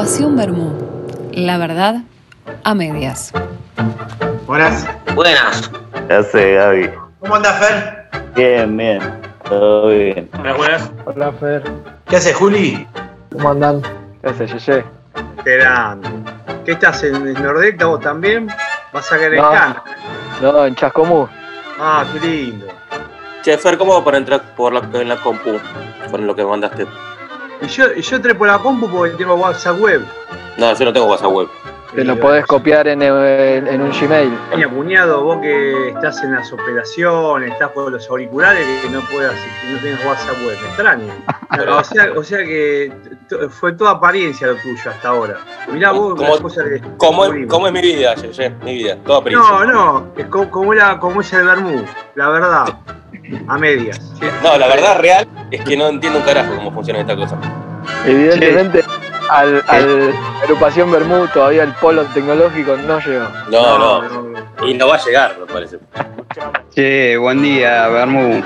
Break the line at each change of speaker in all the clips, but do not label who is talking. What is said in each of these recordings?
Agrupación Bermú. La verdad, a medias.
Buenas.
Buenas.
Ya sé, Gaby.
¿Cómo andás, Fer?
Bien, bien. Todo bien.
Buenas, buenas.
Hola, Fer.
¿Qué haces, Juli?
¿Cómo andan? ¿Qué haces, Yeye?
Esperando. ¿Qué estás en el Nordelta vos también? ¿Vas a querer
No.
Cana?
No, en Chascomú.
Ah, qué lindo.
Che, Fer, ¿cómo va para entrar por la, en la compu? Con lo que mandaste.
Y yo, y yo entré por la compu porque tengo WhatsApp web.
No, yo no tengo WhatsApp web.
Te lo podés copiar en, el- en un Gmail.
Mi cuñado, vos que estás en las operaciones, estás por los auriculares, que no puedas, que no tengas WhatsApp web, me extraño. O sea, o sea que fue toda apariencia lo tuyo hasta ahora. Mirá vos
¿Cómo-
las cosas que
¿Cómo, es- es mi vida, Yeye? Mi vida, toda prisa.
No, no, es como, como era, como es el Bermú, la verdad, a medias.
No, la verdad real es que no entiendo un carajo cómo funciona esta cosa.
Evidentemente, al, al agrupación Bermú todavía el polo tecnológico no llegó.
No, no. Y no va a llegar, me parece.
Che, buen día, Bermú.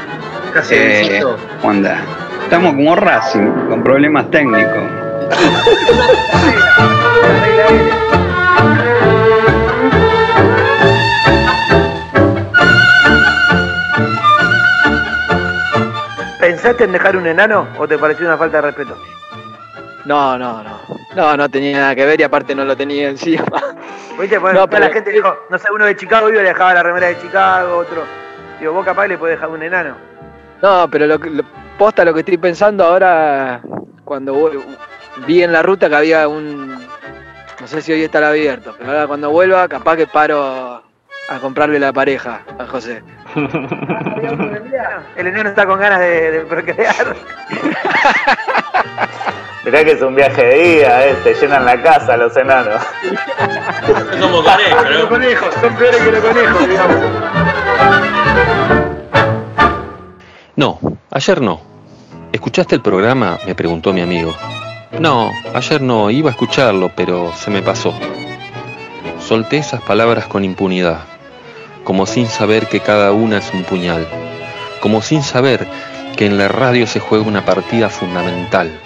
Casi
Eh,
besito.
¿Cómo andás? Estamos como Racing, con problemas técnicos.
¿Pensaste en dejar un enano o te pareció una falta de respeto?
No, no, no. No, no tenía nada que ver y aparte no lo tenía encima.
¿Viste? Bueno,
No,
toda la
pero-
gente dijo, no sé, uno de Chicago iba y le dejaba la remera de Chicago, otro. Digo, vos capaz le podés dejar un enano.
No, pero lo, lo- posta lo que estoy pensando ahora, cuando voy- vi en la ruta que había un... No sé si hoy estará abierto, pero ahora cuando vuelva capaz que paro a comprarle la pareja a José.
El enano está con ganas de, de procrear. Mirá que es un viaje de día, eh, te llenan la casa los enanos.
Es como conejo,
Los conejos, son peores que los conejos, digamos.
No, ayer no. ¿Escuchaste el programa? Me preguntó mi amigo. No, ayer no, iba a escucharlo, pero se me pasó. Solté esas palabras con impunidad, como sin saber que cada una es un puñal, como sin saber que en la radio se juega una partida fundamental.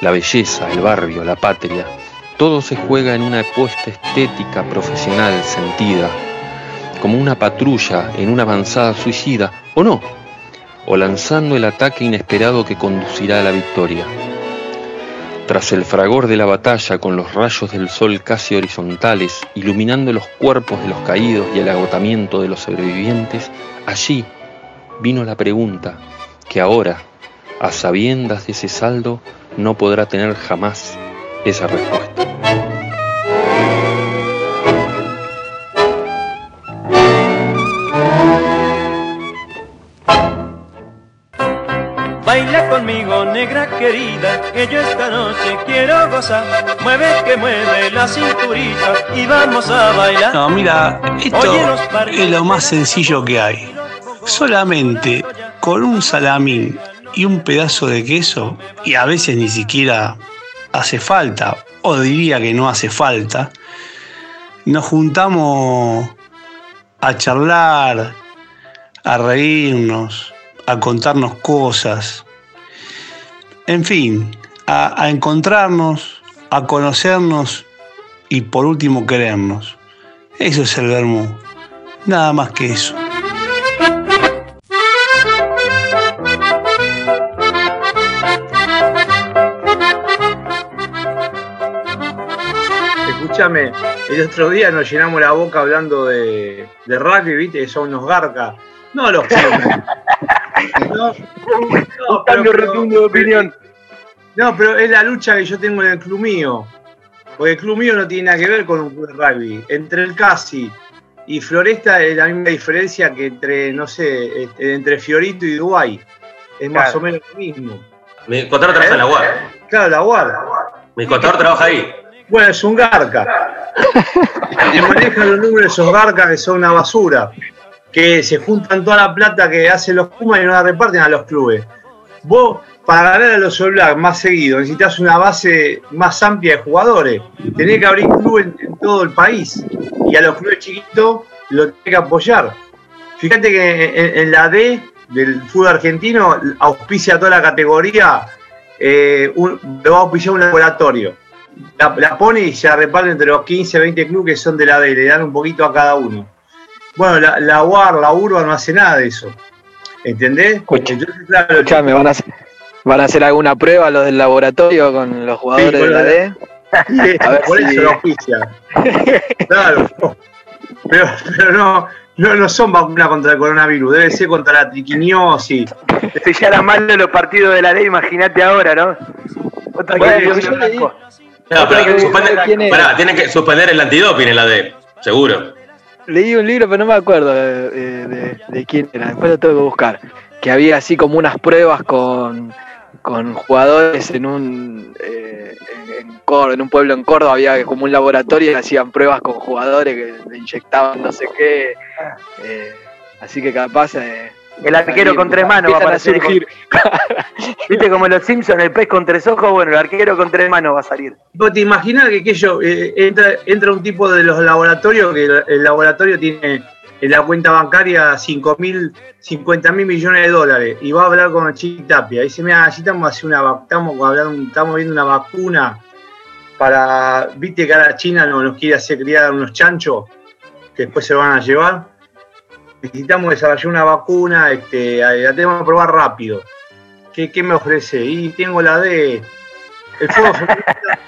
La belleza, el barrio, la patria, todo se juega en una apuesta estética, profesional, sentida, como una patrulla en una avanzada suicida, ¿o no? o lanzando el ataque inesperado que conducirá a la victoria. Tras el fragor de la batalla con los rayos del sol casi horizontales, iluminando los cuerpos de los caídos y el agotamiento de los sobrevivientes, allí vino la pregunta que ahora, a sabiendas de ese saldo, no podrá tener jamás esa respuesta.
Querida, que yo esta noche quiero gozar. Mueve que mueve la cinturita y vamos a bailar.
No, mira, esto es lo más sencillo que hay. Solamente con un salamín y un pedazo de queso, y a veces ni siquiera hace falta, o diría que no hace falta, nos juntamos a charlar, a reírnos, a contarnos cosas, en fin, a, a encontrarnos, a conocernos y por último querernos. Eso es el vermú, nada más que eso.
Escúchame, el otro día nos llenamos la boca hablando de, de rugby, viste, que son unos garcas. No los Pumas. No,
Un cambio rotundo de opinión.
No, pero es la lucha que yo tengo en el club mío. Porque el club mío no tiene nada que ver con un club de rugby. Entre el Casi y Floresta es la misma diferencia que entre, no sé, este, entre Fiorito y Dubái. Es más o menos lo mismo.
Mi contador trabaja en la UAR.
Claro, la guarda.
Mi contador trabaja ahí.
Bueno, es un garca. Que manejan los números de esos garcas que son una basura. Que se juntan toda la plata que hacen los Pumas y no la reparten a los clubes. Vos, para ganar a los All más seguido, necesitas una base más amplia de jugadores. Tenés que abrir clubes en, todo el país. Y a los clubes chiquitos lo tenés que apoyar. Fíjate que en, la D del fútbol argentino auspicia toda la categoría, eh, un- va a auspiciar un laboratorio la, la pone y se la reparte entre los 15, 20 clubes que son de la D, le dan un poquito a cada uno. Bueno, la, la UAR, la URBA no hace nada de eso. ¿Entendés?
Escucha,
Entonces, claro,
Escuchame, ¿van a, hacer, ¿van a hacer alguna prueba los del laboratorio con los jugadores
con
de la D?
Sí,
A ver
por
si-
eso lo auspicia. Claro. Pero, pero no, no, no son vacunas contra el coronavirus, debe ser contra la triquiniosis.
Si ya era malo los partidos de la ley, imagínate ahora, ¿no? Otra
Bueno,
que-
yo leí-
No, pero pará, tienen que suspender el antidoping en la D, seguro.
Leí un libro, pero no me acuerdo de, de- de- quién era. Después lo tengo que buscar. Que había así como unas pruebas con, con jugadores en un eh, en, en en un pueblo en Córdoba había como un laboratorio y hacían pruebas con jugadores que le inyectaban no sé qué. eh, así que capaz eh,
El arquero con tres manos va a aparecer.
surgir.
Viste como los Simpsons, el pez con tres ojos, bueno, el arquero con tres manos va a salir.
¿Vos te imaginas que aquello, eh, entra, entra un tipo de los laboratorios, que el, el laboratorio tiene en la cuenta bancaria 5 mil, 50 mil millones de dólares y va a hablar con Chitapia? Y dice, mira, allí estamos, haciendo una, estamos, hablando, estamos viendo una vacuna para, viste que ahora China no nos quiere hacer criar unos chanchos que después se van a llevar. Necesitamos desarrollar una vacuna, este, la tenemos que probar rápido. ¿Qué, qué me ofrece? Y tengo la de el fútbol femenino,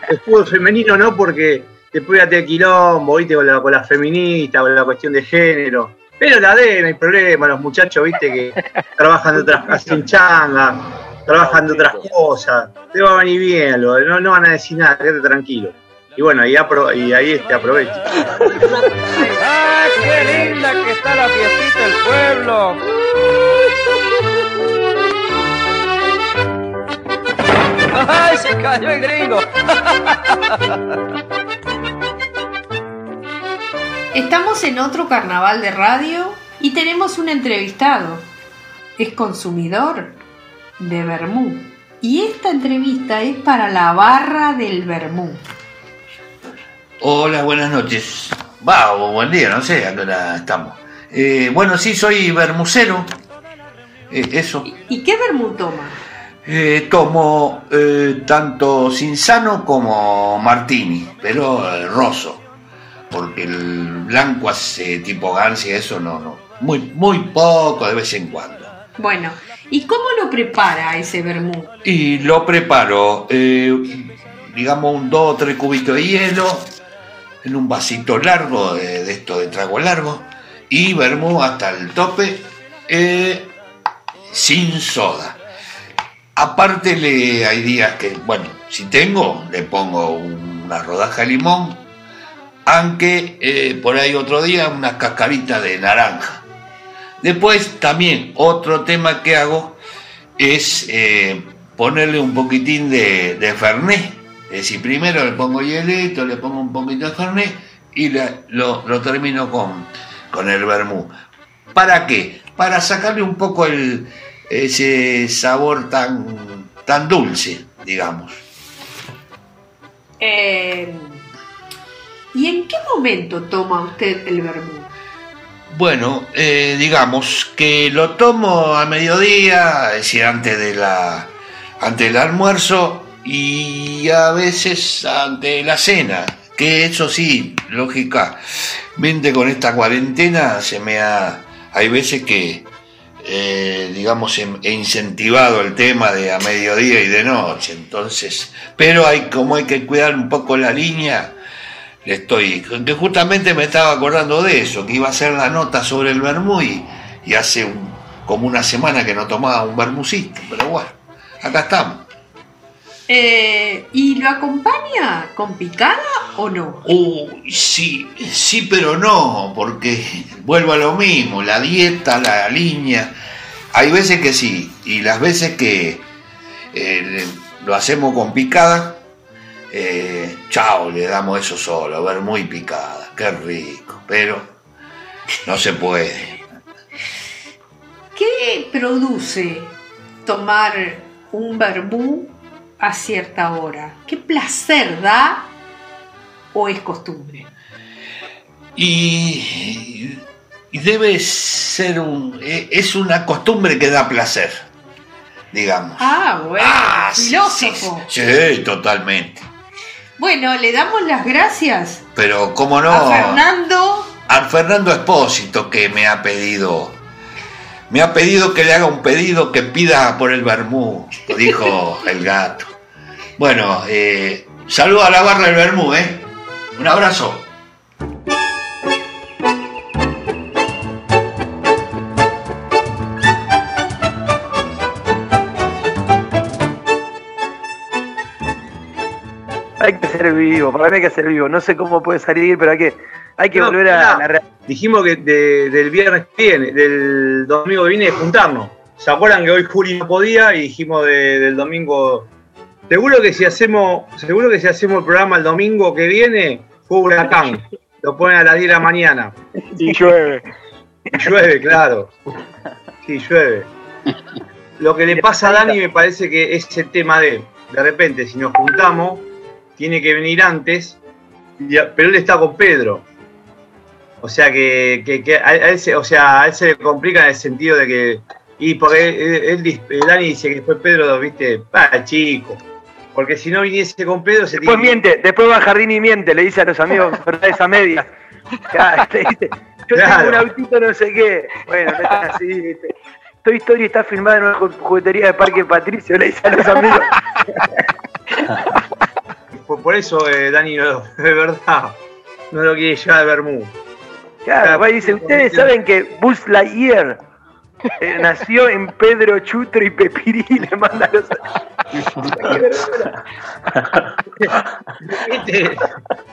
el fútbol femenino no, porque después ya te quilombo, viste, con la, con la feminista, con la cuestión de género. Pero la D, no hay problema, los muchachos, viste, que trabajan de otras hacen changa, trabajan de otras cosas. Te va a venir bien, lo- no, no van a decir nada, quédate tranquilo. Y bueno, ahí, apro- y ahí este, aprovecho.
¡Ah, qué linda que está la fiestita del pueblo! ¡Ay, se cayó el gringo!
Estamos en otro carnaval de radio y tenemos un entrevistado. Es consumidor de vermú. Y esta entrevista es para la barra del vermú.
Hola, buenas noches. Va, o buen día, no sé a qué hora estamos. Eh, bueno, sí, soy bermucero. Eh, eso.
¿Y qué vermú toma?
Eh, tomo eh, tanto Cinzano como Martini, pero roso. Porque el blanco hace tipo Gancia, eso no, no. Muy, muy poco de vez en cuando.
Bueno, ¿y cómo lo prepara ese vermú?
Y lo preparo, digamos, un 2 o 3 cubitos de hielo en un vasito largo de, esto de trago largo y vermú hasta el tope eh, sin soda. Aparte le hay días que, bueno, si tengo, le pongo una rodaja de limón, aunque eh, por ahí otro día una cascarita de naranja. Después también otro tema que hago es eh, ponerle un poquitín de, de Fernet. Es decir, primero le pongo hielito, le pongo un poquito de Fernet y le- lo, lo termino con, con el vermú. ¿Para qué? Para sacarle un poco el, ese sabor tan, tan dulce, digamos.
Eh, ¿Y en qué momento toma usted el vermú?
Bueno, eh, digamos que lo tomo a mediodía, es decir, antes, de la, antes del almuerzo y a veces antes de la cena, que eso sí, lógicamente con esta cuarentena se me ha... Hay veces que, eh, digamos, he, incentivado el tema de a mediodía y de noche, entonces, pero hay como hay que cuidar un poco la línea, le estoy, que justamente me estaba acordando de eso, que iba a hacer la nota sobre el vermú y, hace como una semana que no tomaba un vermucito, pero bueno, acá estamos.
Eh, ¿Y lo acompaña con picada o no?
Sí, sí, pero no, porque vuelvo a lo mismo, la dieta, la línea. Hay veces que sí, y las veces que eh, lo hacemos con picada, eh, chao, le damos eso solo, ver muy picada, qué rico, pero no se puede.
¿Qué produce tomar un vermú a cierta hora? ¿Qué placer da o es costumbre?
Y, y debe ser un, eh, es una costumbre que da placer, digamos.
Ah, bueno,
Ah, sí,
filósofo.
Sí, totalmente.
Bueno, le damos las gracias
Pero cómo no,
a Fernando.
al Fernando Espósito que me ha pedido, me ha pedido que le haga un pedido que pida por el Bermú, dijo el gato. Bueno, eh, saludo a la barra del Bermú, ¿eh? Un abrazo.
Ser vivo, para mí hay que ser vivo. No sé cómo puede salir, pero hay que, hay que
No,
volver a la realidad.
Dijimos que de- del viernes que viene, del domingo que viene, juntarnos. ¿Se acuerdan que hoy Juli no podía y dijimos de- del domingo? Seguro que si hacemos, seguro que si hacemos el programa el domingo que viene, fue huracán. Lo ponen a las 10 de la mañana.
Y llueve.
Y llueve, claro. Sí, llueve. Lo que le pasa a Dani me parece que es el tema de, de repente, si nos juntamos, tiene que venir antes, pero él está con Pedro. O sea que, que- que a, él se, o sea, a él se le complica en el sentido de que, y porque él, Dani dice que después Pedro, viste, ah, chico. Porque si no viniese con Pedro se
Después
tiene-
miente, después va al jardín y miente, le dice a los amigos verdades a medias. Dice, yo
Claro.
tengo un autito no sé qué. Bueno, no es así, ¿viste? Toy Story está filmada en una ju- juguetería de Parque Patricio, le dice a los amigos.
por, por eso eh, Dani, no, de verdad, no lo quiere llevar al Bermú.
Claro, y dice, ustedes saben que Buzz Lightyear eh, nació en Pedro Chutro y Pepirí, le manda a los...
Te,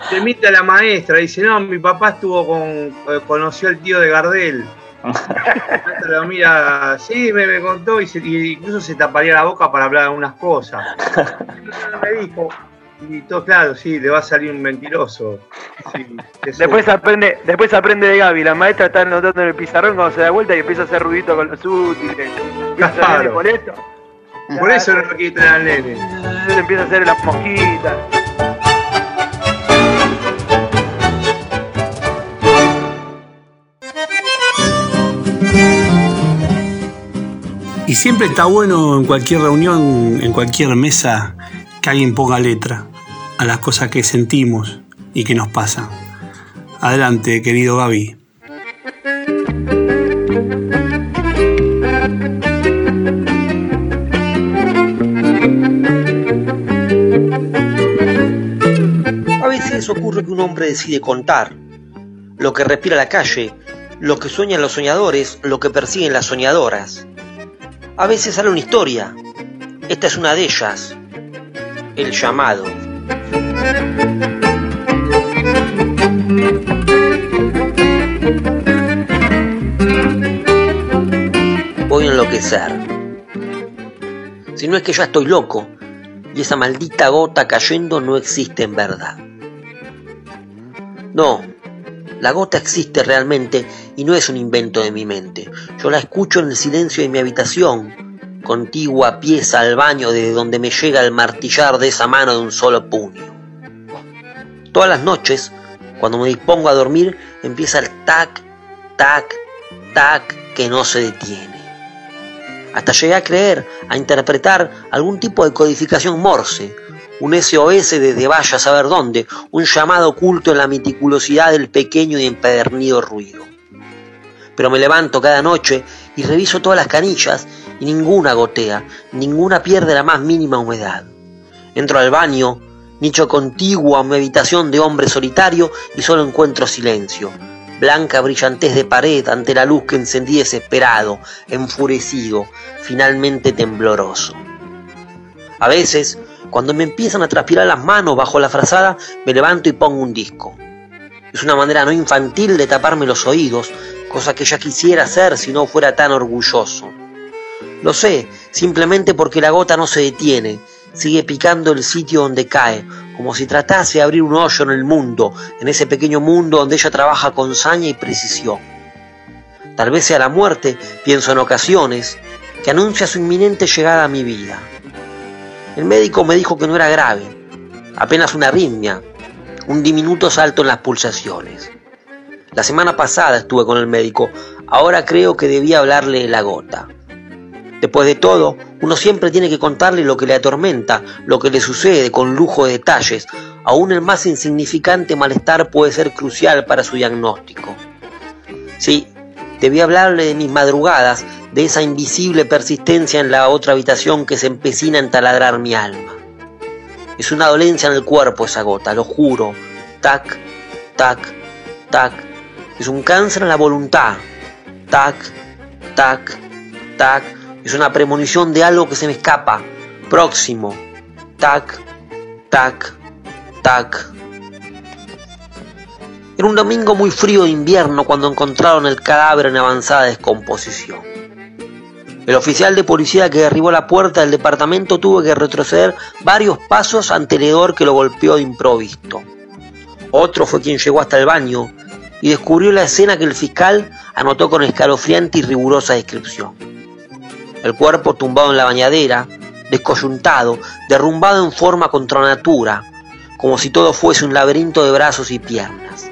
te imita la maestra, dice, no, mi papá estuvo con, eh, conoció al tío de Gardel. Lo mira, sí, me, me contó y, se- y incluso se taparía la boca para hablar algunas cosas. No me dijo. Y todo claro, sí, le va a salir un mentiroso. Sí.
Después aprende, después aprende de Gaby, la maestra está anotando en el pizarrón cuando se da vuelta y empieza a hacer ruidito con los útiles. Empieza a molesto,
Por eso no lo quiere traer al nene.
empieza a hacer las mosquitas.
Y siempre está bueno en cualquier reunión, en cualquier mesa, que alguien ponga letra a las cosas que sentimos y que nos pasan. Adelante, querido Gaby.
A veces ocurre que un hombre decide contar lo que respira la calle, lo que sueñan los soñadores, lo que persiguen las soñadoras. A veces sale una historia. Esta es una de ellas. El llamado. Voy a enloquecer. Si no es que ya estoy loco y esa maldita gota cayendo no existe en verdad. No, la gota existe realmente y no es un invento de mi mente. Yo la escucho en el silencio de mi habitación, contigua pieza al baño desde donde me llega el martillar de esa mano de un solo puño. Todas las noches, cuando me dispongo a dormir, empieza el tac, tac, tac que no se detiene. Hasta llegué a creer, a interpretar algún tipo de codificación morse, un SOS desde vaya a saber dónde, un llamado oculto en la meticulosidad del pequeño y empedernido ruido. Pero me levanto cada noche y reviso todas las canillas y ninguna gotea, ninguna pierde la más mínima humedad. Entro al baño, nicho contiguo a mi habitación de hombre solitario y solo encuentro silencio, blanca brillantez de pared ante la luz que encendí desesperado, enfurecido, finalmente tembloroso. A veces, cuando me empiezan a transpirar las manos bajo la frazada, me levanto y pongo un disco. Es una manera no infantil de taparme los oídos, cosa que ya quisiera hacer si no fuera tan orgulloso. Lo sé, simplemente porque la gota no se detiene, sigue picando el sitio donde cae, como si tratase de abrir un hoyo en el mundo, en ese pequeño mundo donde ella trabaja con saña y precisión. Tal vez sea la muerte, pienso en ocasiones, que anuncia su inminente llegada a mi vida. El médico me dijo que no era grave, apenas una arritmia, un diminuto salto en las pulsaciones. La semana pasada estuve con el médico, ahora creo que debía hablarle la gota. Después de todo, uno siempre tiene que contarle lo que le atormenta, lo que le sucede con lujo de detalles, aún el más insignificante malestar puede ser crucial para su diagnóstico. Sí, debí hablarle de mis madrugadas, de esa invisible persistencia en la otra habitación que se empecina en taladrar mi alma. Es una dolencia en el cuerpo esa gota, lo juro. Tac, tac, tac. Es un cáncer en la voluntad. Tac, tac, tac. Es una premonición de algo que se me escapa. Próximo. Tac, tac, tac. Era un domingo muy frío de invierno cuando encontraron el cadáver en avanzada descomposición. El oficial de policía que derribó la puerta del departamento tuvo que retroceder varios pasos ante el hedor que lo golpeó de improvisto. Otro fue quien llegó hasta el baño y descubrió la escena que el fiscal anotó con escalofriante y rigurosa descripción. El cuerpo tumbado en la bañadera, descoyuntado, derrumbado en forma contra natura, como si todo fuese un laberinto de brazos y piernas.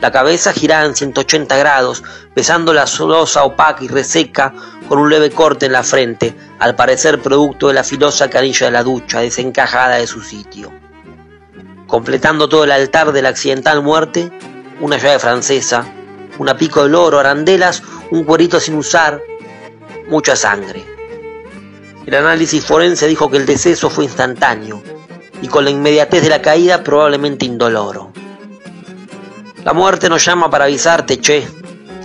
La cabeza girada en 180 grados, besando la solosa opaca y reseca, con un leve corte en la frente, al parecer producto de la filosa canilla de la ducha, desencajada de su sitio. Completando todo el altar de la accidental muerte, una llave francesa, una pico de loro, arandelas, un cuerito sin usar, mucha sangre. El análisis forense dijo que el deceso fue instantáneo y con la inmediatez de la caída probablemente indoloro. La muerte nos llama para avisarte, che,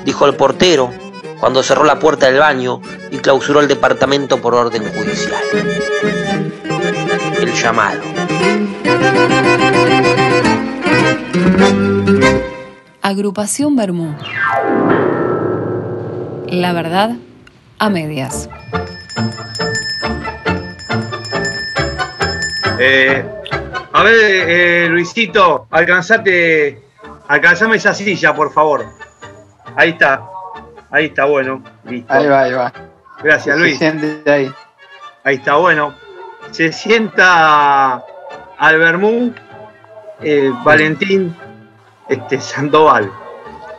dijo el portero cuando cerró la puerta del baño y clausuró el departamento por orden judicial. El llamado.
Agrupación Bermú. La verdad a medias.
Eh, a ver, eh, Luisito, alcanzate, alcanzame esa silla, por favor. Ahí está, ahí está, bueno, listo.
Ahí va, ahí va.
Gracias,
Se
Luis.
siente ahí.
Ahí está, bueno. Se sienta Albermú, eh, Valentín este, Sandoval.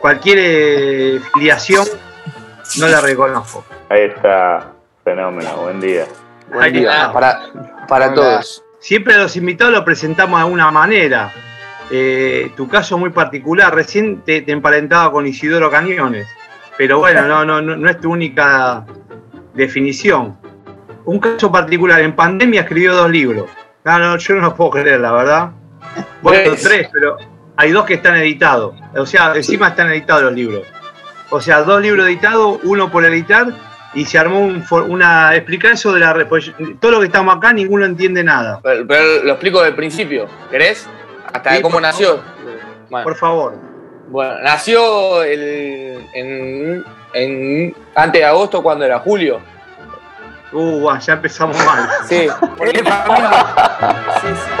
Cualquier eh, filiación no la reconozco.
Ahí está, fenómeno, buen día.
Ahí está.
Para, para
Hola.
todos.
Siempre a los invitados los presentamos de alguna manera. Eh, tu caso muy particular, recién te, te emparentaba con Isidoro Cañones, pero bueno, no, no, no, no es tu única definición. Un caso particular, en pandemia escribió dos libros. No, no, yo no lo puedo creer, la verdad. Bueno, tres, pero hay dos que están editados. O sea, encima están editados los libros. O sea, dos libros editados, uno por editar, y se armó un una. Explicar eso de la. pues, todo lo que estamos acá, ninguno entiende nada.
Pero, pero lo explico del principio, ¿querés? Hasta
Sí,
cómo nació. Bueno,
Por favor.
bueno, nació el, en, en- antes de agosto, cuando era julio.
Uh, ya empezamos mal.
Sí, porque familia. Sí, sí.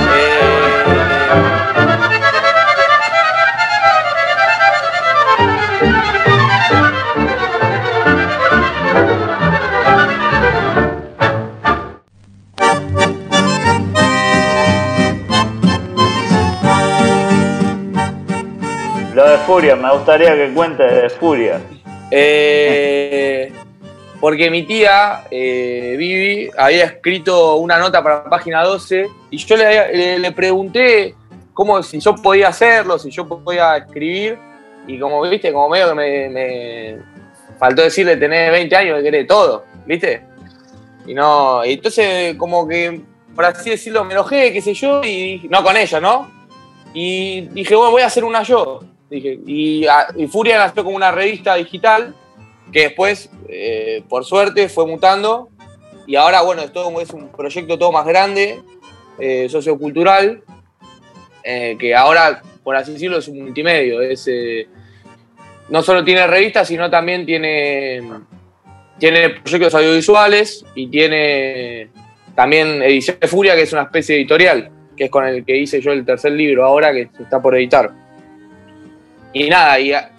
Lo de Furia, me gustaría que cuente de Furia.
Eh, porque mi tía, eh, Vivi, había escrito una nota para la página 12 y yo le, le- pregunté cómo, si yo podía hacerlo, si yo podía escribir y como viste, como medio que me, faltó decirle tenés 20 años que querés todo, ¿viste? Y no, entonces como que, por así decirlo, me enojé, qué sé yo, y no con ella, ¿no? Y dije, bueno, voy a hacer una yo. Dije, y, a- y Furia nació como una revista digital que después, eh, por suerte, fue mutando. Y ahora, bueno, es todo como es un proyecto todo más grande, eh, sociocultural, eh, que ahora, por así decirlo, es un multimedio. Es, eh, no solo tiene revistas, sino también tiene, tiene proyectos audiovisuales y tiene también Edición de Furia, que es una especie de editorial, que es con el que hice yo el tercer libro ahora, que está por editar. Y nada, y a-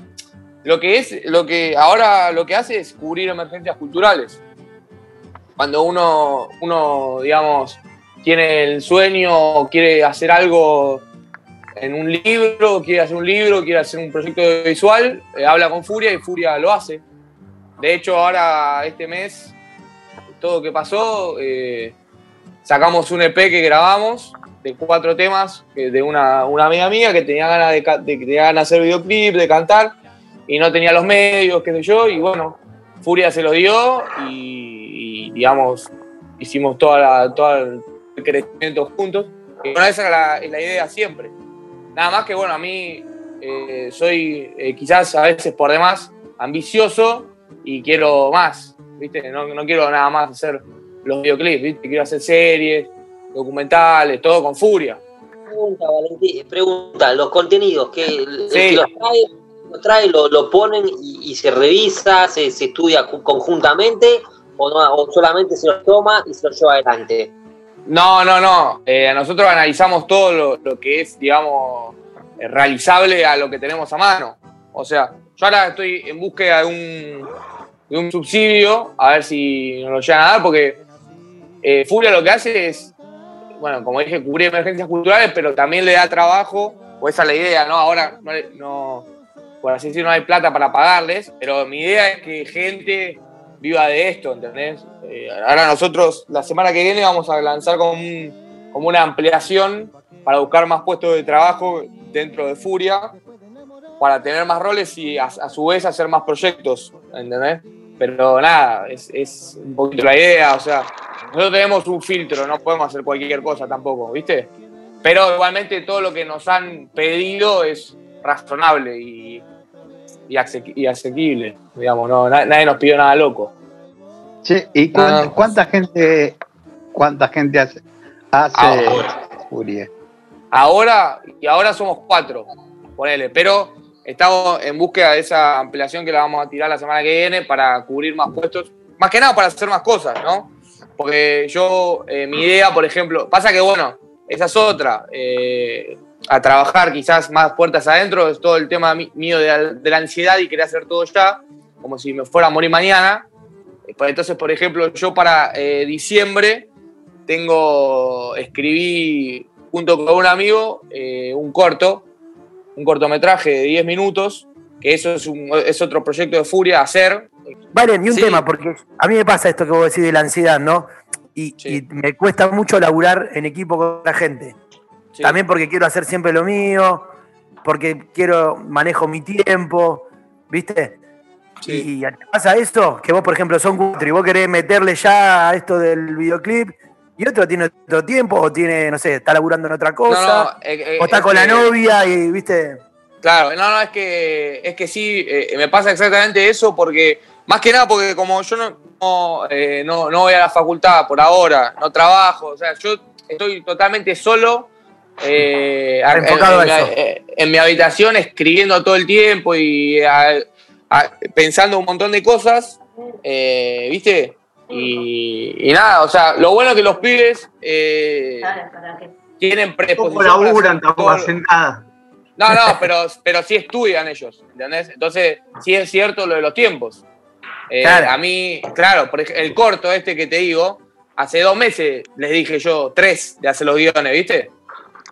lo que es, lo que ahora lo que hace es cubrir emergencias culturales. Cuando uno, uno digamos, tiene el sueño, quiere hacer algo en un libro, quiere hacer un libro, quiere hacer un proyecto visual, eh, habla con Furia y Furia lo hace. De hecho, ahora este mes, todo lo que pasó, eh, sacamos un EP que grabamos de cuatro temas que- de una, una amiga mía que tenía ganas de, de- tenía ganas de hacer videoclip, de cantar, y no tenía los medios, qué sé yo, y bueno, Furia se los dio y, y, digamos, hicimos toda la, todo el crecimiento juntos. Y bueno, esa es la, la idea siempre. Nada más que, bueno, a mí eh, soy eh, quizás a veces por demás ambicioso y quiero más, ¿viste? No, no quiero nada más hacer los videoclips, ¿viste? Quiero hacer series, documentales, todo con furia.
Pregunta, Valentín, pregunta, los contenidos que el
Sí.
que los trae, los trae, lo, lo ponen y, y se revisa, se, se estudia ju- conjuntamente o, no, o solamente se los toma y se los lleva adelante.
No, no, no. Eh, nosotros analizamos todo lo, lo que es, digamos, eh, realizable a lo que tenemos a mano. O sea, yo ahora estoy en búsqueda de un, de un subsidio, a ver si nos lo llegan a dar, porque eh, Furia lo que hace es, bueno, como dije, cubrir emergencias culturales, pero también le da trabajo, o esa es la idea, ¿no? Ahora, no, no- por así decirlo, no hay plata para pagarles, pero mi idea es que gente viva de esto, ¿entendés? Eh, ahora nosotros, la semana que viene, vamos a lanzar como, un- como una ampliación para buscar más puestos de trabajo dentro de Furia, para tener más roles y a, a su vez hacer más proyectos, ¿entendés? Pero nada, es, es un poquito la idea, o sea, nosotros tenemos un filtro, no podemos hacer cualquier cosa tampoco, ¿viste? Pero igualmente todo lo que nos han pedido es razonable y, y, asequi- y asequible, digamos, no, na- nadie nos pidió nada loco.
Che, ¿y cuán-
Ah.
cuánta gente cuánta gente hace, hace
Ahora.
Furia?
Ahora, y ahora somos cuatro, ponele, pero estamos en búsqueda de esa ampliación que la vamos a tirar la semana que viene para cubrir más puestos, más que nada para hacer más cosas, ¿no? Porque yo, eh, mi idea, por ejemplo, pasa que bueno, esa es otra, eh, a trabajar quizás más puertas adentro, es todo el tema mío de, de la ansiedad y querer hacer todo ya, como si me fuera a morir mañana. Eh, pues Entonces, por ejemplo, yo para eh, diciembre tengo, escribí junto con un amigo eh, un corto, un cortometraje de 10 minutos, que eso es, un- es otro proyecto de Furia, hacer.
Valen, y un
Sí.
tema, porque a mí me pasa esto que vos decís de la ansiedad, ¿no? Y, y me cuesta mucho laburar en equipo con la gente. También porque quiero hacer siempre lo mío, porque quiero, manejo mi tiempo, ¿viste? Y, y pasa esto, que vos, por ejemplo, son cuatro y vos querés meterle ya a esto del videoclip, y otro tiene otro tiempo, o tiene, no sé, está laburando en otra cosa,
No, no, eh, eh,
o está
es
con la novia y, ¿viste?
Claro, no, no, es que, es que sí, eh, me pasa exactamente eso porque, más que nada porque como yo no, no, no, voy a la facultad por ahora, no trabajo, o sea, yo estoy totalmente solo.
Enfocado
en,
a
en-
eso.
en- en mi habitación escribiendo todo el tiempo y a- a- pensando un montón de cosas, ¿viste? Y, y nada, o sea, lo bueno es que los pibes eh, tienen
laburan,
hacer
tampoco hacen nada.
no, no, pero, pero sí estudian ellos, ¿entendés? Entonces, sí es cierto lo de los tiempos. Eh,
Claro.
A mí, claro, por ej- el corto este que te digo, hace dos meses les dije yo, tres de hacer los guiones, ¿viste?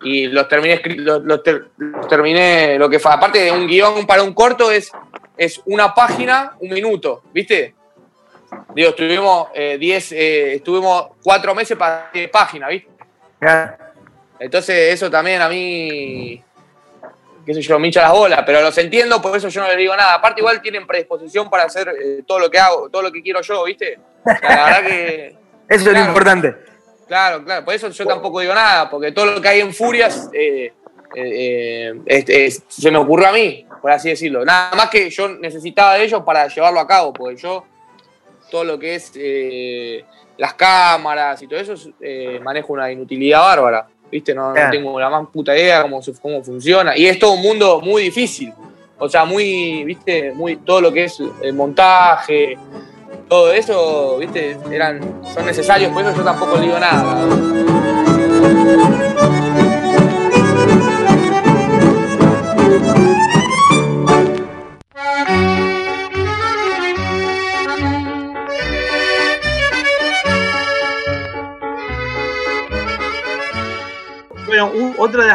Y los terminé, escri- los, los ter- los terminé, lo que fue, aparte de un guion para un corto es, es una página, un minuto, ¿viste? Digo, estuvimos eh, diez, eh, estuvimos cuatro meses para páginas, ¿viste? Entonces eso también a mí, qué sé yo, me hincha las bolas, pero los entiendo, por eso yo no les digo nada. Aparte igual tienen predisposición para hacer eh, todo lo que hago, todo lo que quiero yo, ¿viste? O sea, la verdad que,
Eso es lo importante.
claro, claro, por eso yo tampoco digo nada, porque todo lo que hay en Furias eh, es- es- se me ocurrió a mí, por así decirlo. Nada más que yo necesitaba de ellos para llevarlo a cabo, porque yo todo lo que es eh, las cámaras y todo eso eh, manejo una inutilidad bárbara. ¿Viste? No, tengo la más puta idea cómo, cómo funciona. Y es todo un mundo muy difícil. O sea, muy, ¿viste? Muy, todo lo que es el montaje, todo eso, ¿viste? Eran, son necesarios, por eso yo tampoco le digo nada.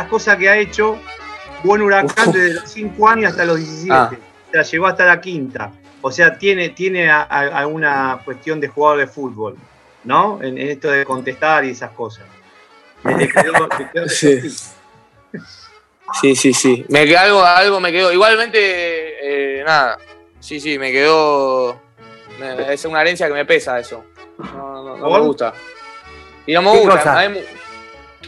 Las cosas que ha hecho, buen huracán desde los 5 años hasta los 17.
Ah.
O sea, llegó hasta la quinta. O sea, tiene, tiene a- cuestión de jugador de fútbol, ¿no? En, en esto de contestar y esas cosas. Te te
Sí. Sí, sí, sí. Me quedó, algo, algo me quedó. Igualmente, eh, nada. Sí, sí, me quedó. me- es una herencia que me pesa eso. No, no, no me gusta. Y no me
¿Qué
gusta.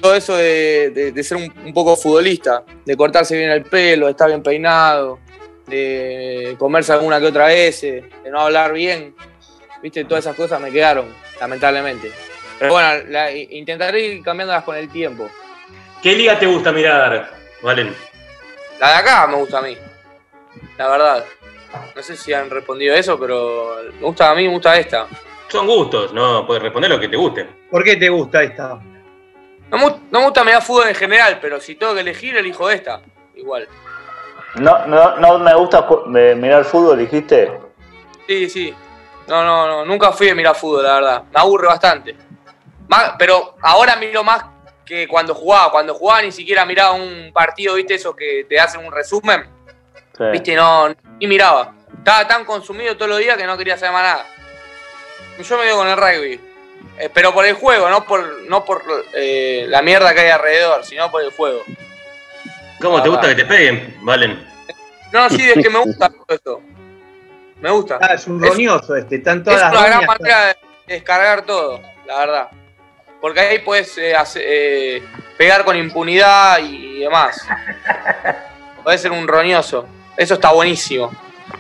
Todo eso de, de- de ser un, un poco futbolista, de cortarse bien el pelo, de estar bien peinado, de comerse alguna que otra vez, de no hablar bien. Viste, todas esas cosas me quedaron, lamentablemente. Pero bueno, la- intentaré ir cambiándolas con el tiempo.
¿Qué liga te gusta mirar, Valen?
La de acá me gusta a mí. La verdad. No sé si han respondido eso, pero me gusta a mí, me gusta esta.
Son gustos, no puedes responder lo que te guste.
¿Por qué te gusta esta?
No no me gusta mirar fútbol en general, pero si tengo que elegir, elijo esta. Igual.
No, no, no me gusta mirar fútbol, dijiste.
Sí, sí. No, no, no. Nunca fui a mirar fútbol, la verdad. Me aburre bastante. Más, pero ahora miro más que cuando jugaba. Cuando jugaba ni siquiera miraba un partido, ¿viste? Eso que te hacen un resumen.
Sí.
¿Viste? No, ni miraba. Estaba tan consumido todos los días que no quería saber más nada. Yo me quedo con el rugby. Eh, pero por el juego, no por, no por eh, la mierda que hay alrededor, sino por el juego.
¿Cómo te
Ah,
gusta
va.
que te peguen, Valen?
No, sí, es que me gusta todo esto. Me gusta.
Ah, es un roñoso este, todas
es
las
una gran manera de descargar todo, la verdad. Porque ahí puedes eh, hacer- eh, pegar con impunidad y demás. Puede ser un roñoso. Eso está buenísimo.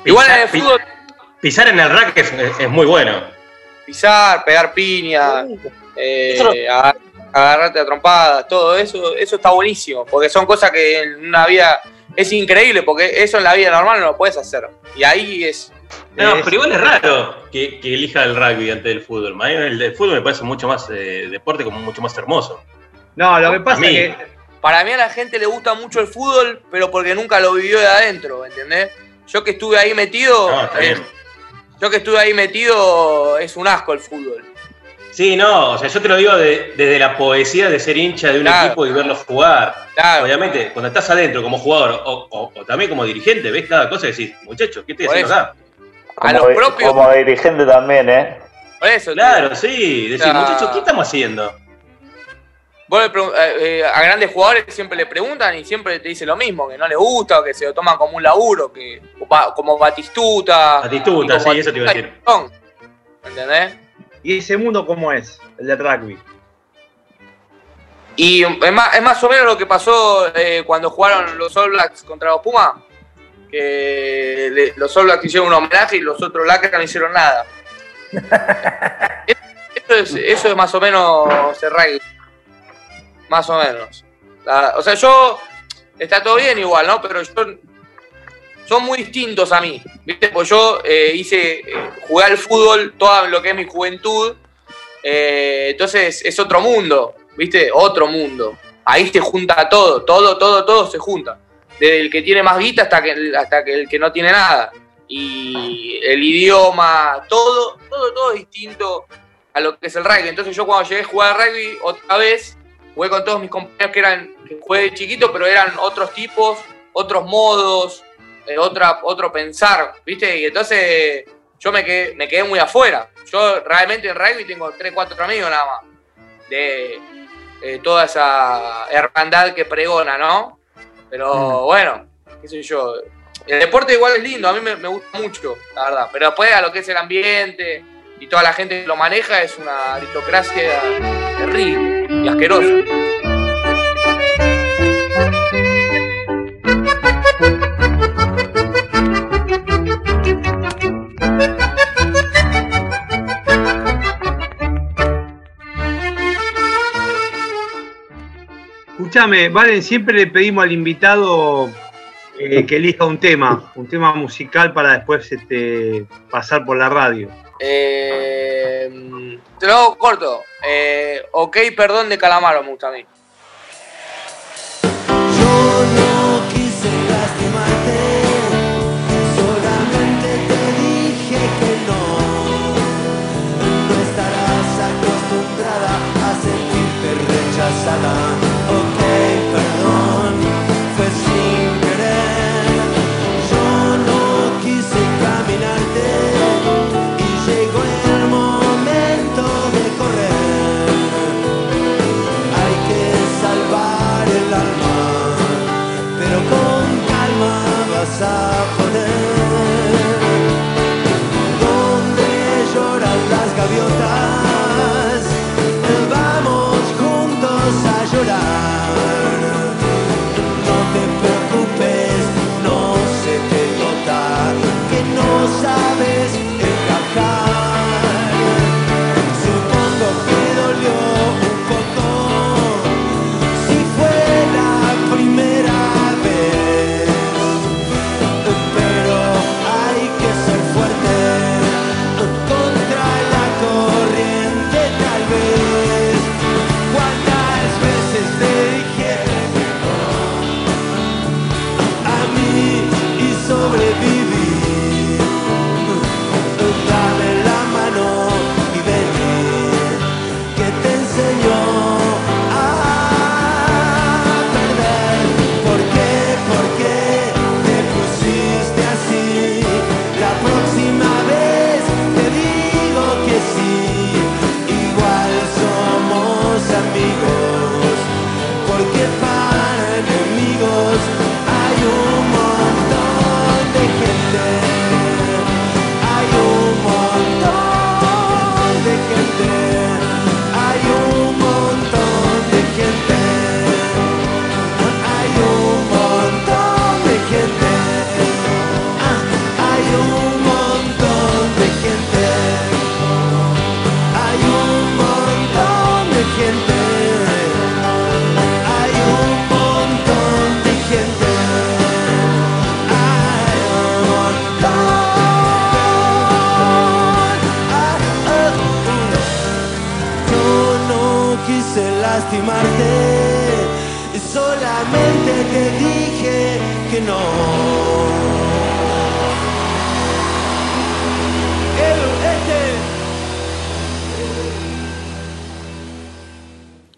Igual en el fútbol,
Pisar en el rack es muy bueno.
Pisar, pegar piña, eh, agar- agarrarte a trompadas, todo eso, eso está buenísimo. Porque son cosas que en una vida es increíble, porque eso en la vida normal no lo puedes hacer. Y ahí es.
No,
es-
pero igual es raro que, que elija el rugby antes del fútbol. A mí el del fútbol me parece mucho más eh, deporte como mucho más hermoso.
No, lo que pasa es que
Para mí a la gente le gusta mucho el fútbol, pero porque nunca lo vivió de adentro, ¿entendés? Yo que estuve ahí metido,
No, está bien.
Yo que estuve ahí metido, es un asco el fútbol.
Sí, no, o sea, yo te lo digo de- desde la poesía de ser hincha de un
Claro.
equipo y verlos jugar.
Claro.
Obviamente, cuando estás adentro como jugador o, o- o también como dirigente, ves cada cosa y decís, muchachos, ¿qué estoy haciendo acá?
A
Como,
los propios.
como dirigente también, ¿eh?
Por eso,
Claro, sí, decís,
O sea,
muchachos, ¿qué estamos haciendo?
Vos le eh, eh, a grandes jugadores siempre le preguntan y siempre te dicen lo mismo, que no les gusta, o que se lo toman como un laburo, que va- como Batistuta.
Batistuta, sí, eso te iba a decir.
¿Entendés?
¿Y ese mundo cómo es? El de rugby.
Y es más, es más o menos lo que pasó eh, cuando jugaron los All Blacks contra los Pumas. Que le- los All Blacks hicieron un homenaje y los otros Lacras no hicieron nada. eso, es, eso es más o menos el rugby. Más o menos. O sea, yo. Está todo bien igual, ¿no? Pero yo. Son muy distintos a mí. ¿Viste? Pues yo eh, hice. eh, jugué al fútbol toda lo que es mi juventud. Eh, entonces es otro mundo, ¿viste? Otro mundo. Ahí se junta todo, todo, todo, todo se junta. Desde el que tiene más guita hasta que, hasta que el que no tiene nada. Y el idioma, todo, todo, todo distinto a lo que es el rugby. Entonces yo cuando llegué a jugar rugby otra vez, jugué con todos mis compañeros que eran, que jugué de chiquito, pero eran otros tipos, otros modos, eh, otra, otro pensar, ¿viste? Y entonces yo me quedé, me quedé muy afuera. Yo realmente en rugby tengo 3, 4 amigos nada más. De eh, toda esa hermandad que pregona, ¿no? Pero bueno, qué sé yo. El deporte igual es lindo, a mí me, me gusta mucho, la verdad. Pero después a lo que es el ambiente y toda la gente que lo maneja es una aristocracia terrible y asquerosa.
Escúchame, Valen, siempre le pedimos al invitado eh, que elija un tema, un tema musical para después este, pasar por la radio.
Eh, te lo hago corto. Eh, ok, perdón de Calamaro me gusta a mí.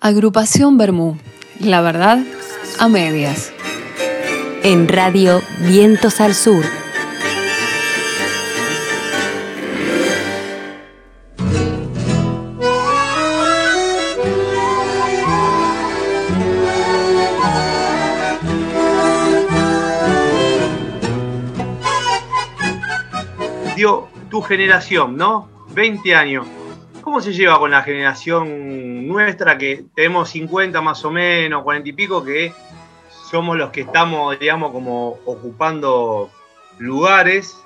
Agrupación Bermú. La verdad, a medias.
En Radio Vientos al Sur.
Dio tu generación, ¿no? 20 años. ¿Cómo se lleva con la generación nuestra que tenemos 50 más o menos, 40 y pico, que somos los que estamos, digamos, como ocupando lugares,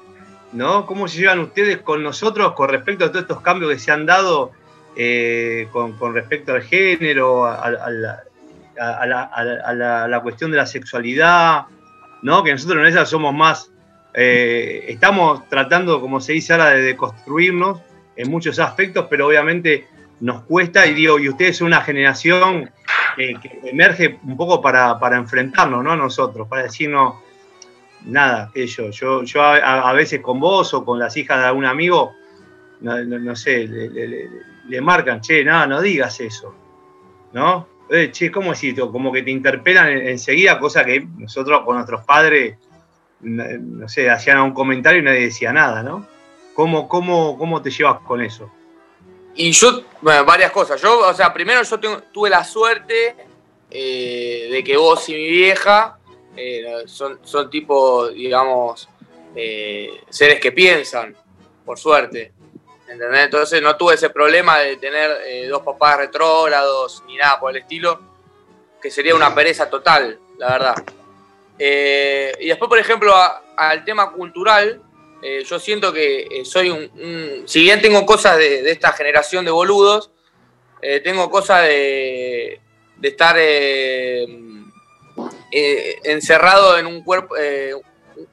¿no? ¿Cómo se llevan ustedes con nosotros con respecto a todos estos cambios que se han dado eh, con, respecto al género, a la cuestión de la sexualidad, ¿no? Que nosotros en esa somos más, eh, estamos tratando, como se dice ahora, de deconstruirnos en muchos aspectos, pero obviamente nos cuesta y digo, y ustedes son una generación que, que emerge un poco para, para enfrentarnos, ¿no? Nosotros, para decirnos, nada, yo, yo, yo a, a- a veces con vos o con las hijas de algún amigo, no, sé, le, marcan, che, nada, no digas eso, ¿no? Eh, che, ¿cómo es esto? Como que te interpelan en- enseguida, cosa que nosotros con nuestros padres, no sé, hacían un comentario y nadie decía nada, ¿no? ¿Cómo, cómo, cómo te llevas con eso?
Y yo, bueno, varias cosas. Yo, o sea, primero yo tengo- tuve la suerte eh, de que vos y mi vieja eh, son, son tipo, digamos, eh, seres que piensan, por suerte. Entonces no tuve ese problema de tener dos papás retrógrados ni nada por el estilo, que sería una pereza total, la verdad. Y después, por ejemplo, al tema cultural, eh, yo siento que eh, soy un, Si bien tengo cosas de, esta generación de boludos, eh, tengo cosas de, estar eh, encerrado en un cuerpo.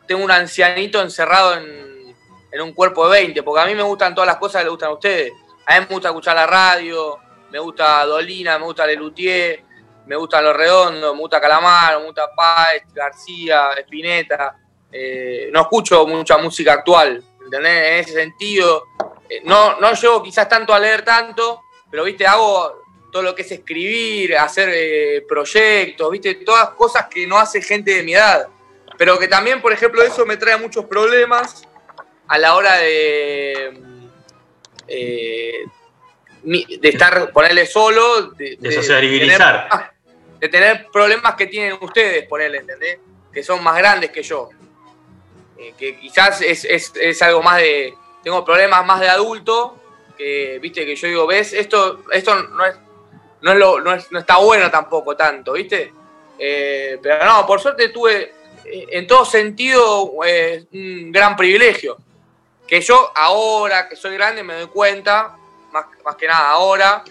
tengo un ancianito encerrado en, en un cuerpo de 20, porque a mí me gustan todas las cosas que le gustan a ustedes. A mí me gusta escuchar la radio, me gusta Dolina, me gusta Lelutier, me gustan Los Redondos, me gusta Calamar, me gusta Páez, García, Espineta. Eh, no escucho mucha música actual, ¿entendés? En ese sentido, eh, no, no llego quizás tanto a leer tanto, pero, viste, hago todo lo que es escribir, hacer eh, proyectos, viste, todas cosas que no hace gente de mi edad. Pero que también, por ejemplo, eso me trae muchos problemas a la hora de, eh, de estar, ponerle solo, de,
De
tener- ah, de tener problemas que tienen ustedes, ponerle, ¿entendés? Que son más grandes que yo. Eh, que quizás es, es- es algo más de. Tengo problemas más de adulto. Que, viste, que yo digo, ves, esto, esto no es. No, es no, es- no está bueno tampoco tanto, ¿viste? Eh, pero no, por suerte tuve eh, en todo sentido un gran privilegio. Que yo ahora que soy grande me doy cuenta, más, más que nada ahora,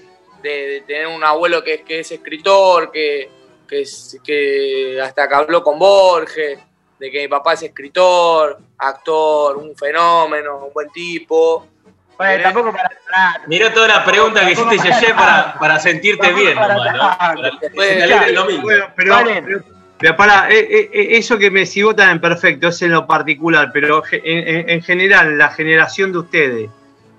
de, tener un abuelo que, que es escritor, que, que, que hasta que habló con Borges, de que mi papá es escritor, actor, un fenómeno, un buen tipo.
Bueno, tampoco para
Mirá toda la pregunta que hiciste Yeye para, para sentirte bien,
pero, pero, pero pará, eh, eh, eh, eso que me sigo también perfecto, es en lo particular, pero en, en- en general, la generación de ustedes,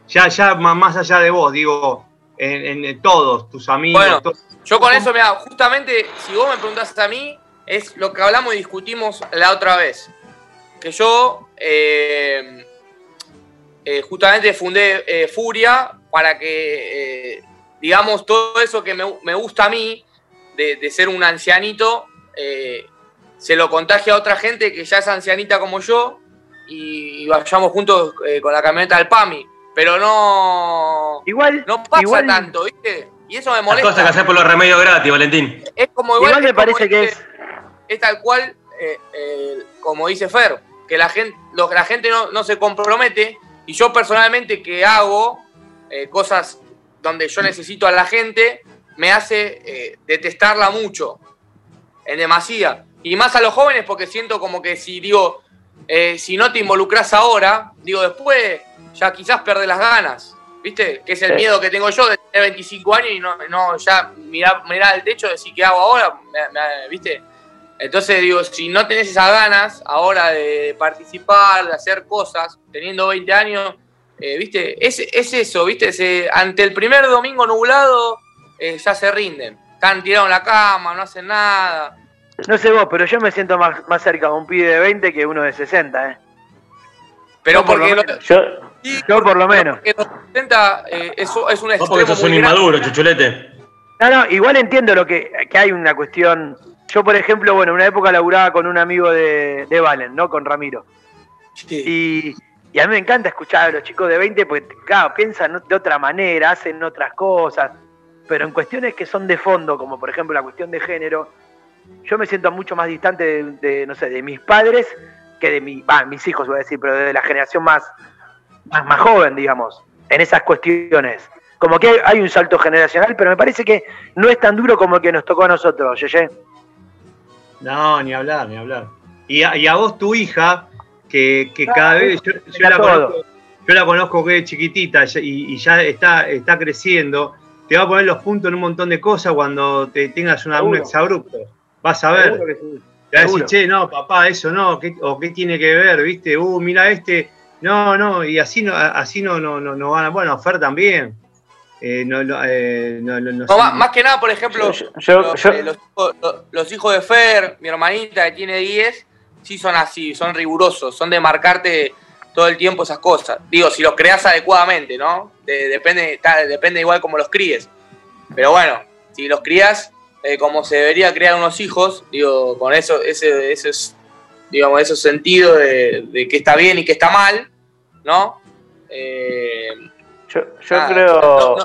ya, ya más allá de vos, digo, en, en- en todos, tus amigos,
Bueno, yo con eso, mira, justamente, si vos me preguntás a mí, es lo que hablamos y discutimos la otra vez. Que yo, eh, eh, justamente fundé eh, Furia para que, eh, digamos, todo eso que me, me gusta a mí, de, de ser un ancianito, eh, se lo contagie a otra gente que ya es ancianita como yo y, y vayamos juntos eh, con la camioneta al PAMI. Pero no.
Igual.
No pasa
igual-
tanto, ¿viste? Y eso me
Las
molesta.
cosas que hacer por los remedios gratis, Valentín.
Es como igual,
Igual me
es como
parece que
dice- es tal cual, eh, eh, como dice Fer, que la gente, lo- la gente no, no se compromete. Y yo personalmente que hago eh, cosas donde yo necesito a la gente, me hace detestarla mucho, en demasía. Y más a los jóvenes porque siento como que si digo, si no te involucras ahora, digo después ya quizás perdés las ganas. ¿viste? Que es el miedo que tengo yo de tener 25 años y no, no ya mirar, mirar al techo y decir qué hago ahora, ¿viste? Entonces digo, si no tenés esas ganas ahora de participar, de hacer cosas, teniendo 20 años, eh, ¿viste? Es, es eso, ¿viste? Se- ante el primer domingo nublado eh, ya se rinden. Están tirados en la cama, no hacen nada.
No sé vos, pero yo me siento más, más cerca de un pibe de 20 que uno de 60, ¿eh?
Pero
Yo por lo
porque lo-
menos.
Yo,
Yo por lo menos.
que los 70 eh, es, es un
Vos
extremo
porque sos un inmaduro, chuchulete.
No, no, igual entiendo lo que, que hay una cuestión. Yo, por ejemplo, bueno, en una época laburaba con un amigo de, de Valen, ¿no? Con Ramiro. Y, y a mí me encanta escuchar a los chicos de 20 porque, claro, piensan de otra manera, hacen otras cosas. Pero en cuestiones que son de fondo, como por ejemplo la cuestión de género, yo me siento mucho más distante de, de, no sé, de mis padres que de mi, bah, mis hijos, voy a decir, pero de la generación más, más, más joven, digamos, en esas cuestiones. Como que hay, hay un salto generacional, pero me parece que no es tan duro como el que nos tocó a nosotros, Yeye.
No, ni hablar, ni hablar. Y a, y a vos, tu hija, que, que cada vez. Yo, la conozco, yo la conozco que es chiquitita y, y ya está, está creciendo. Te va a poner los puntos en un montón de cosas cuando te tengas una, un exabrupto. Vas a ver.
Sí.
Te va a decir, che, no, papá, eso no, ¿qué- o qué tiene que ver, ¿viste? Uh, mira este. No, no, y así no, así no, no, no, no van a. Bueno, Fer también. Eh, no, no, eh, no, no, no
No,
sé.
más, más que nada, por ejemplo,
Yo- yo-
los,
yo-
eh, los hijos, los- los hijos de Fer, mi hermanita que tiene 10, sí son así, son rigurosos, son de marcarte todo el tiempo esas cosas. Digo, si los creas adecuadamente, ¿no? De- depende, depende igual como los críes. Pero bueno, si los crías eh, como se debería criar unos hijos, digo, con eso, ese, ese es, digamos, esos sentidos de, de que está bien y que está mal, ¿no? Eh,
yo, yo
nada,
creo.
no- no- no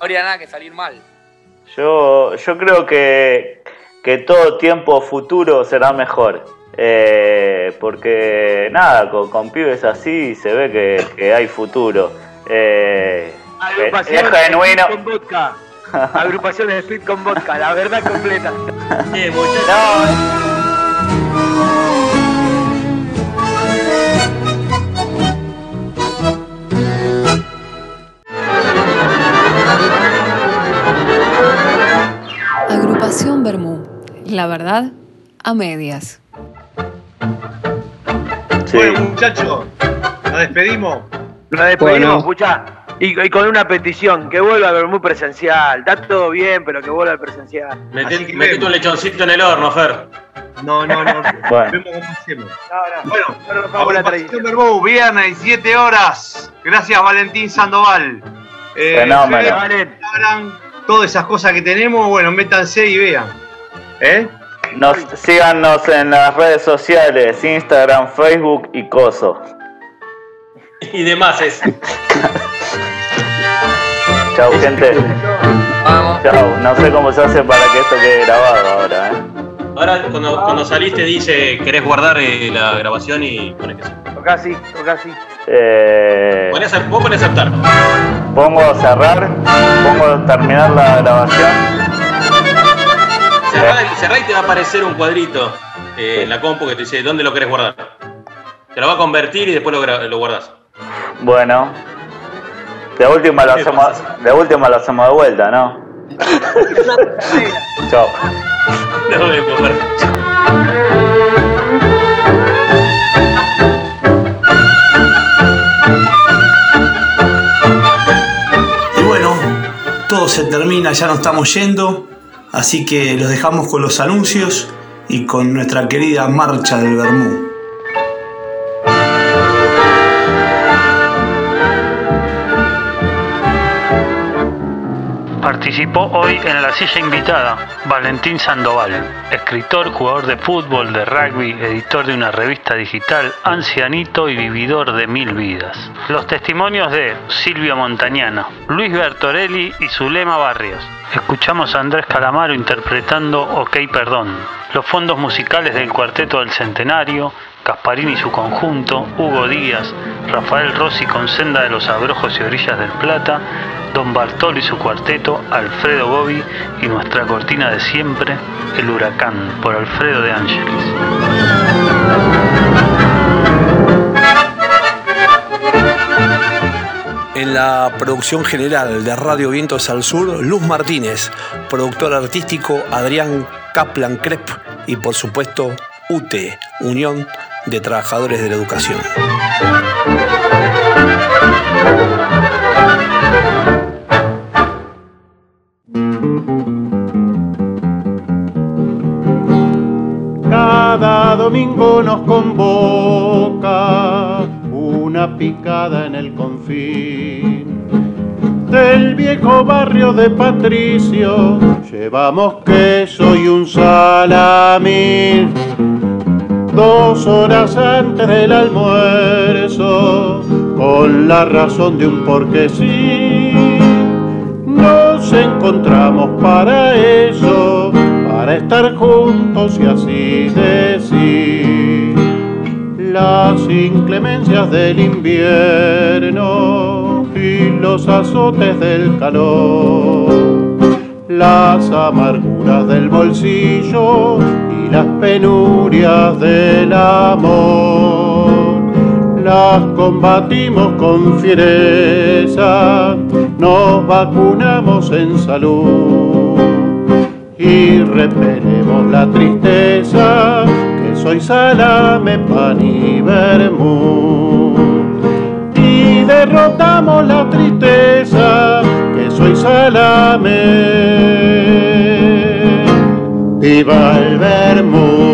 habría nada que salir mal.
Yo, yo creo que, que todo tiempo futuro será mejor. Eh, porque nada, con, con pibes así se ve que, que hay futuro. Eh, es, es genuino.
Con vodka. Agrupación de Speed con vodka, la verdad completa.
Agrupación Bermú. La verdad, a medias.
Bueno, muchachos, nos despedimos.
Nos despedimos,
Bueno.
escuchá. Y, y con una petición, que vuelva a ver muy presencial. Está todo bien, pero que vuelva al presencial.
Metete un lechoncito en el horno, Fer.
No, no, no.
Bueno.
Vemos cómo hacemos.
No,
Bueno,
no nos vamos a la
Agrupación Verbú, viernes, 17 horas. Gracias, Valentín Sandoval. Eh,
Fenómeno.
Instagram, todas esas cosas que tenemos, bueno, métanse y vean. ¿Eh?
Nos, síganos en las redes sociales, Instagram, Facebook y Coso.
Y demás es.
Chau, gente. Chau. No sé cómo se hace para que esto quede grabado ahora, ¿eh?
Ahora, cuando, cuando saliste, dice, ¿querés guardar eh, la grabación y pones que sí?
Toca así, toca así.
Eh,
a- vos ponés a aceptar.
pongo cerrar, pongo terminar la grabación.
Cerrá, cerrá y te va a aparecer un cuadrito eh, en la compu que te dice dónde lo querés guardar. Te lo va a convertir y después lo, lo guardás.
Bueno. De última lo hacemos, de última lo hacemos de vuelta, ¿no?
Nos vemos,
todo se termina, ya nos estamos yendo, así que los dejamos con los anuncios y con nuestra querida marcha del Bermú.
Participó hoy en la silla invitada Valentín Sandoval, escritor, jugador de fútbol, de rugby, editor de una revista digital, ancianito y vividor de mil vidas. Los testimonios de Silvio Montañano, Luis Bertorelli y Zulema Barrios. Escuchamos a Andrés Calamaro interpretando Ok Perdón. Los fondos musicales del Cuarteto del Centenario, Gasparín y su conjunto, Hugo Díaz, Rafael Rossi con Senda de los Abrojos y Orillas del Plata, Don Bartolo y su cuarteto, Alfredo Gobi y nuestra cortina de siempre, El Huracán, por Alfredo de Ángeles.
En la producción general de Radio Vientos al Sur, Luz Martínez, productor artístico Adrián Kaplan Crep y por supuesto UTE, Unión de Trabajadores de la Educación.
Cada domingo nos convoca una picada en el confín del viejo barrio de Patricio. Llevamos queso y un salamín. Dos horas antes del almuerzo, con la razón de un porque sí, nos encontramos para eso, para estar juntos y así decir. Las inclemencias del invierno y los azotes del calor, las amarguras del bolsillo las penurias del amor. Las combatimos con fiereza, nos vacunamos en salud y repelemos la tristeza que soy salame, pan y vermú. Y derrotamos la tristeza que soy salame. viva el vermut.